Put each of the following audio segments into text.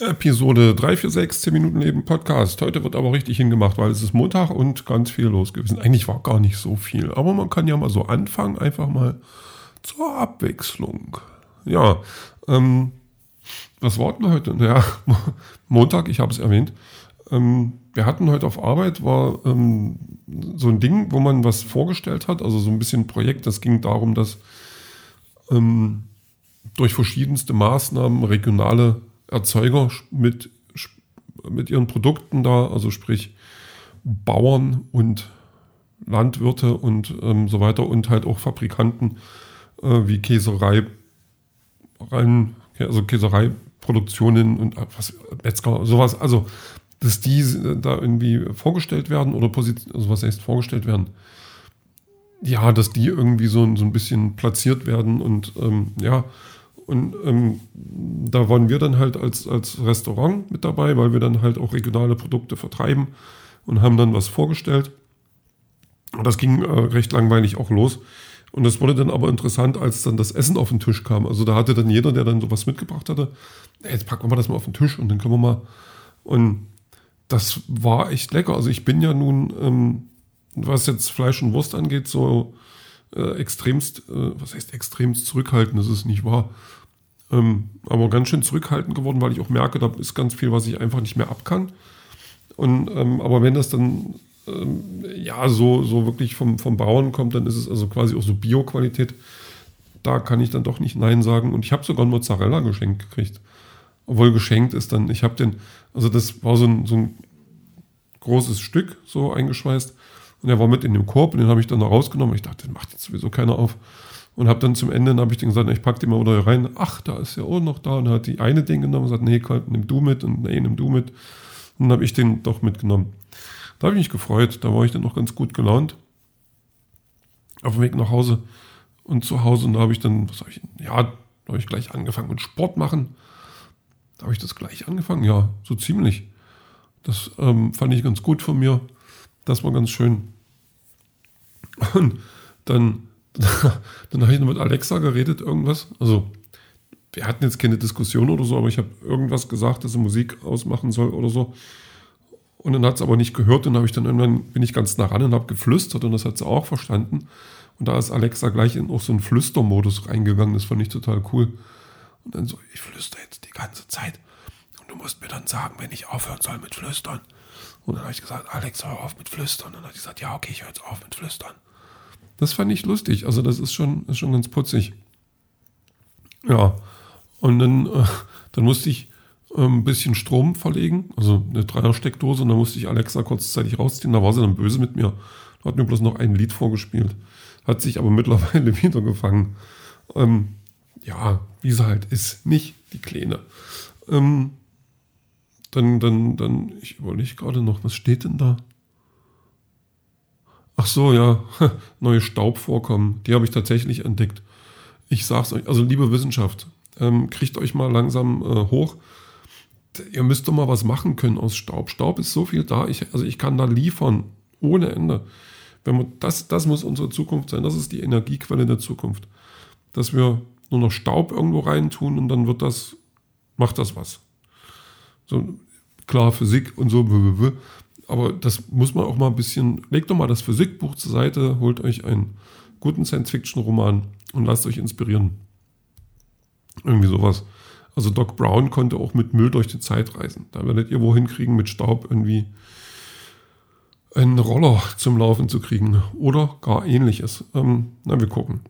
Episode 346, 10 Minuten Leben Podcast. Heute wird aber richtig hingemacht, weil es ist Montag und ganz viel los gewesen. Eigentlich war gar nicht so viel, aber man kann ja mal so anfangen, einfach mal zur Abwechslung. Ja, ähm, was war denn heute? Ja, Montag, ich habe es erwähnt. Ähm, wir hatten heute auf Arbeit, war ähm, so ein Ding, wo man was vorgestellt hat, also so ein bisschen Projekt. Das ging darum, dass ähm, durch verschiedenste Maßnahmen regionale Erzeuger mit, mit ihren Produkten da, also sprich Bauern und Landwirte und ähm, so weiter und halt auch Fabrikanten äh, wie Käserei, rein, also Käsereiproduktionen und äh, was, Metzger, sowas, also dass die da irgendwie vorgestellt werden oder Position, also was heißt vorgestellt werden, ja, dass die irgendwie so, so ein bisschen platziert werden und ähm, ja, und ähm, da waren wir dann halt als, als Restaurant mit dabei, weil wir dann halt auch regionale Produkte vertreiben und haben dann was vorgestellt. Und das ging äh, recht langweilig auch los. Und das wurde dann aber interessant, als dann das Essen auf den Tisch kam. Also da hatte dann jeder, der dann sowas mitgebracht hatte, jetzt packen wir das mal auf den Tisch und dann können wir mal. Und das war echt lecker. Also ich bin ja nun, ähm, was jetzt Fleisch und Wurst angeht, so äh, extremst, äh, was heißt extremst zurückhaltend, das ist nicht wahr. Ähm, aber ganz schön zurückhaltend geworden, weil ich auch merke, da ist ganz viel, was ich einfach nicht mehr ab kann. Und, ähm, aber wenn das dann ähm, ja so, so wirklich vom, vom Bauern kommt, dann ist es also quasi auch so Bio-Qualität. Da kann ich dann doch nicht Nein sagen. Und ich habe sogar einen Mozzarella geschenkt gekriegt. Obwohl geschenkt ist dann, ich habe den, also das war so ein, so ein großes Stück so eingeschweißt. Und er war mit in dem Korb und den habe ich dann rausgenommen. Ich dachte, den macht jetzt sowieso keiner auf. Und habe dann zum Ende, habe ich den gesagt, ich packe den mal wieder rein. Ach, da ist ja auch noch da. Und er hat die eine Ding genommen und gesagt, nee, nimm du mit und nee, nimm du mit. Und dann habe ich den doch mitgenommen. Da habe ich mich gefreut. Da war ich dann noch ganz gut gelaunt. Auf dem Weg nach Hause und zu Hause. Und da habe ich dann, was habe ich, ja, da habe ich gleich angefangen mit Sport machen. Da habe ich das gleich angefangen, ja, so ziemlich. Das ähm, fand ich ganz gut von mir. Das war ganz schön. Und dann dann habe ich noch mit Alexa geredet, irgendwas. Also, wir hatten jetzt keine Diskussion oder so, aber ich habe irgendwas gesagt, dass sie Musik ausmachen soll oder so. Und dann hat es aber nicht gehört und habe ich dann irgendwann bin ich ganz nah ran und habe geflüstert und das hat sie auch verstanden. Und da ist Alexa gleich in auch so einen Flüstermodus reingegangen. Das fand ich total cool. Und dann so, ich flüster jetzt die ganze Zeit. Und du musst mir dann sagen, wenn ich aufhören soll mit Flüstern. Und dann habe ich gesagt, Alexa, hör auf mit Flüstern. Und dann hat sie gesagt, ja, okay, ich höre jetzt auf mit Flüstern. Das fand ich lustig. Also das ist schon, ist schon ganz putzig. Ja, und dann, äh, dann musste ich äh, ein bisschen Strom verlegen, also eine Dreiersteckdose, und dann musste ich Alexa kurzzeitig rausziehen. Da war sie dann böse mit mir. Hat mir bloß noch ein Lied vorgespielt. Hat sich aber mittlerweile wieder gefangen. Ähm, ja, wie sie halt ist. Nicht die Kleine. Ähm, dann, dann, dann, ich überlege gerade noch, was steht denn da? Ach so, ja, neue Staubvorkommen, die habe ich tatsächlich entdeckt. Ich sag's euch, also liebe Wissenschaft, ähm, kriegt euch mal langsam äh, hoch. Ihr müsst doch mal was machen können aus Staub. Staub ist so viel da, ich, also ich kann da liefern, ohne Ende. Wenn man, das, das muss unsere Zukunft sein, das ist die Energiequelle der Zukunft. Dass wir nur noch Staub irgendwo reintun und dann wird das, macht das was. So, klar, Physik und so, aber das muss man auch mal ein bisschen, legt doch mal das Physikbuch zur Seite, holt euch einen guten Science-Fiction-Roman und lasst euch inspirieren. Irgendwie sowas. Also Doc Brown konnte auch mit Müll durch die Zeit reisen. Da werdet ihr wohin kriegen, mit Staub irgendwie einen Roller zum Laufen zu kriegen oder gar ähnliches. Ähm, na, wir gucken.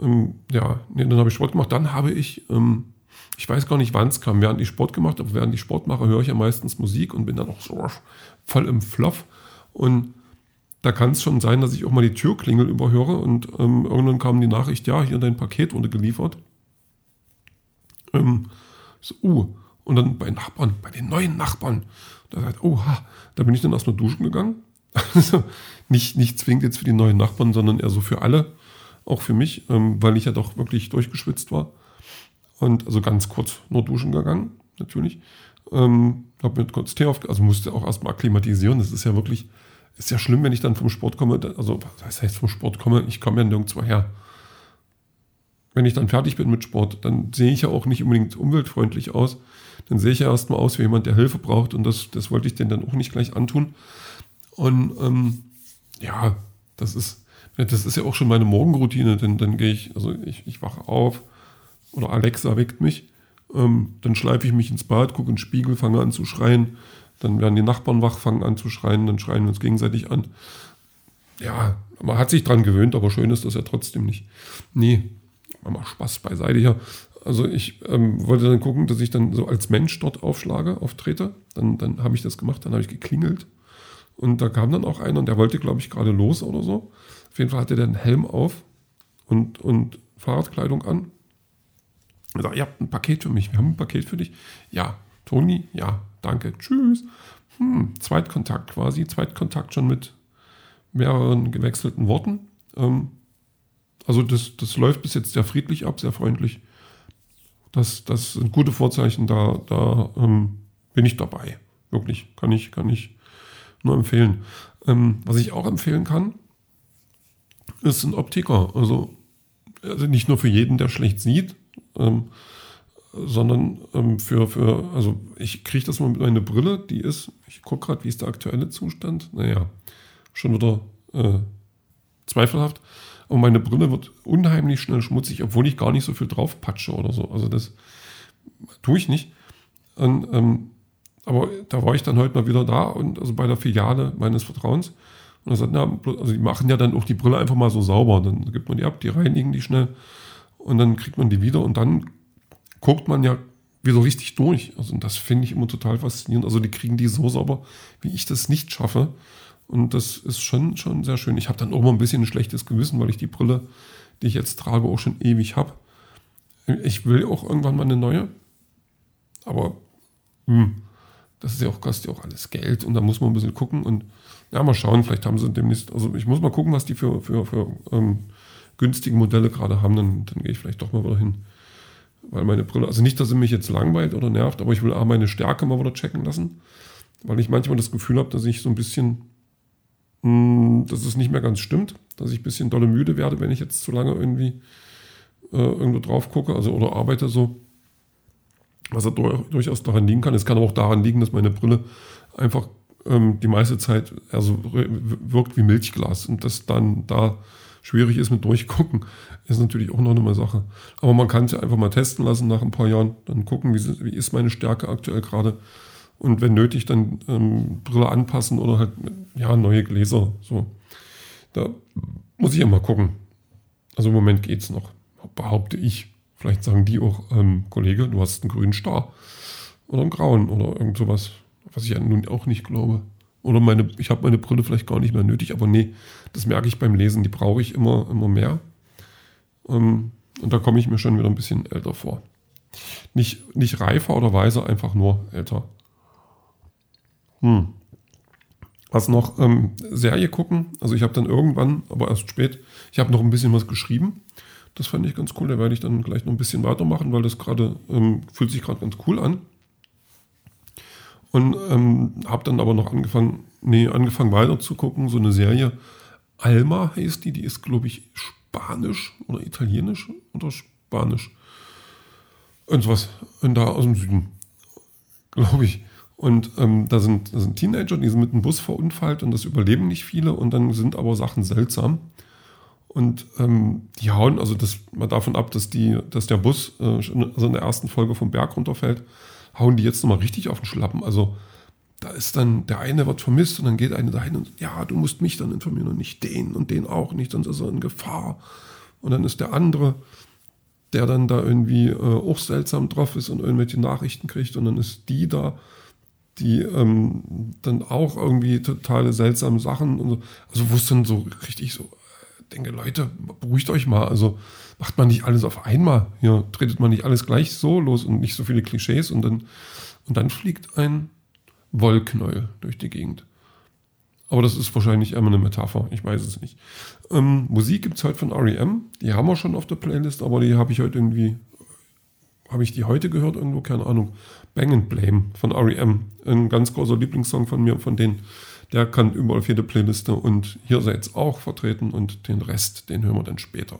Ähm, ja, nee, dann habe ich Sport gemacht. Dann habe ich ähm, ich weiß gar nicht, wann es kam, während ich Sport gemacht habe. Während ich Sport mache, höre ich ja meistens Musik und bin dann auch so voll im Fluff. Und da kann es schon sein, dass ich auch mal die Türklingel überhöre und ähm, irgendwann kam die Nachricht, ja, hier dein Paket wurde geliefert. Ähm, so, uh, und dann bei Nachbarn, bei den neuen Nachbarn, da sagt, oha, da bin ich dann erstmal duschen gegangen. Also nicht, nicht zwingend jetzt für die neuen Nachbarn, sondern eher so für alle, auch für mich, ähm, weil ich ja doch wirklich durchgeschwitzt war. Und also ganz kurz nur duschen gegangen, natürlich. Ähm, habe mir kurz Tee auf, also musste auch erstmal akklimatisieren. Das ist ja wirklich, ist ja schlimm, wenn ich dann vom Sport komme. Also, was heißt vom Sport komme? Ich komme ja nirgendwo her. wenn ich dann fertig bin mit Sport, dann sehe ich ja auch nicht unbedingt umweltfreundlich aus. Dann sehe ich ja erstmal aus wie jemand, der Hilfe braucht und das, das wollte ich denen dann auch nicht gleich antun. Und ähm, ja, das ist, das ist ja auch schon meine Morgenroutine, denn dann gehe ich, also ich, ich wache auf oder Alexa weckt mich, ähm, dann schleife ich mich ins Bad, gucke in den Spiegel, fange an zu schreien, dann werden die Nachbarn wach, fangen an zu schreien, dann schreien wir uns gegenseitig an. Ja, man hat sich dran gewöhnt, aber schön ist das ja trotzdem nicht. Nee, man macht Spaß beiseite hier. Also ich ähm, wollte dann gucken, dass ich dann so als Mensch dort aufschlage, auftrete. Dann, dann habe ich das gemacht, dann habe ich geklingelt. Und da kam dann auch einer und der wollte, glaube ich, gerade los oder so. Auf jeden Fall hatte der einen Helm auf und, und Fahrradkleidung an. Er ihr habt ein Paket für mich, wir haben ein Paket für dich. Ja, Toni, ja, danke, tschüss. Hm, Zweitkontakt quasi, Zweitkontakt schon mit mehreren gewechselten Worten. Ähm, also das, das läuft bis jetzt sehr friedlich ab, sehr freundlich. Das, das sind gute Vorzeichen, da, da ähm, bin ich dabei. Wirklich, kann ich, kann ich nur empfehlen. Ähm, was ich auch empfehlen kann, ist ein Optiker. Also, also nicht nur für jeden, der schlecht sieht, ähm, sondern ähm, für, für, also ich kriege das mal mit meiner Brille, die ist, ich gucke gerade, wie ist der aktuelle Zustand? Naja, schon wieder äh, zweifelhaft. Und meine Brille wird unheimlich schnell schmutzig, obwohl ich gar nicht so viel drauf patsche oder so. Also das tue ich nicht. Und, ähm, aber da war ich dann heute mal wieder da und also bei der Filiale meines Vertrauens. Und er sagt, na, also die machen ja dann auch die Brille einfach mal so sauber. Dann gibt man die ab, die reinigen die schnell und dann kriegt man die wieder und dann guckt man ja wieder richtig durch. Also das finde ich immer total faszinierend. Also die kriegen die so sauber, wie ich das nicht schaffe. Und das ist schon, schon sehr schön. Ich habe dann auch mal ein bisschen ein schlechtes Gewissen, weil ich die Brille, die ich jetzt trage, auch schon ewig habe. Ich will auch irgendwann mal eine neue. Aber hm, das ist ja auch, kostet ja auch alles Geld und da muss man ein bisschen gucken und ja, mal schauen, vielleicht haben sie demnächst, also ich muss mal gucken, was die für, für, für ähm, günstige Modelle gerade haben, dann, dann gehe ich vielleicht doch mal wieder hin. Weil meine Brille, also nicht, dass sie mich jetzt langweilt oder nervt, aber ich will auch meine Stärke mal wieder checken lassen, weil ich manchmal das Gefühl habe, dass ich so ein bisschen hm, dass es nicht mehr ganz stimmt, dass ich ein bisschen dolle müde werde, wenn ich jetzt zu lange irgendwie äh, irgendwo drauf gucke, also oder arbeite so. Was durchaus daran liegen kann. Es kann aber auch daran liegen, dass meine Brille einfach ähm, die meiste Zeit also wirkt wie Milchglas und das dann da schwierig ist mit durchgucken, ist natürlich auch noch eine Sache. Aber man kann es ja einfach mal testen lassen nach ein paar Jahren, dann gucken, wie, ist meine Stärke aktuell gerade und wenn nötig dann ähm, Brille anpassen oder halt ja neue Gläser. So, da muss ich ja mal gucken. Also im Moment geht es noch, behaupte ich. Vielleicht sagen die auch, ähm, Kollege, du hast einen grünen Star oder einen grauen oder irgend sowas, was ich ja nun auch nicht glaube. Oder meine, ich habe meine Brille vielleicht gar nicht mehr nötig, aber nee, das merke ich beim Lesen, die brauche ich immer, immer mehr. Ähm, und da komme ich mir schon wieder ein bisschen älter vor. Nicht, nicht reifer oder weiser, einfach nur älter. Hm. Was noch? Ähm, Serie gucken. Also ich habe dann irgendwann, aber erst spät, ich habe noch ein bisschen was geschrieben. Das fand ich ganz cool. Da werde ich dann gleich noch ein bisschen weitermachen, weil das gerade ähm, fühlt sich gerade ganz cool an. Und ähm, habe dann aber noch angefangen, nee, angefangen weiter zu gucken. So eine Serie. Alma heißt die, die ist, glaube ich, Spanisch oder Italienisch oder Spanisch. Irgendwas. Und da aus dem Süden. Glaube ich. Und ähm, da, sind, da sind Teenager, die sind mit dem Bus verunfallt und das überleben nicht viele und dann sind aber Sachen seltsam. Und ähm, die hauen, also das mal davon ab, dass, die, dass der Bus äh, also in der ersten Folge vom Berg runterfällt, hauen die jetzt nochmal richtig auf den Schlappen. Also da ist dann, der eine wird vermisst und dann geht eine dahin und ja, du musst mich dann informieren und nicht den und den auch nicht, sonst ist er in Gefahr. Und dann ist der andere, der dann da irgendwie äh, auch seltsam drauf ist und irgendwelche Nachrichten kriegt und dann ist die da die ähm, dann auch irgendwie totale seltsame Sachen und so. Also wo es dann so richtig so, denke, Leute, beruhigt euch mal. Also macht man nicht alles auf einmal. Hier tretet man nicht alles gleich so los und nicht so viele Klischees und dann, und dann fliegt ein Wollknäuel durch die Gegend. Aber das ist wahrscheinlich einmal eine Metapher, ich weiß es nicht. Ähm, Musik gibt es heute von REM, die haben wir schon auf der Playlist, aber die habe ich heute irgendwie habe ich die heute gehört irgendwo? Keine Ahnung. Bang and Blame von REM. Ein ganz großer Lieblingssong von mir, von denen. Der kann überall auf jede Playliste und hier er jetzt auch vertreten und den Rest, den hören wir dann später.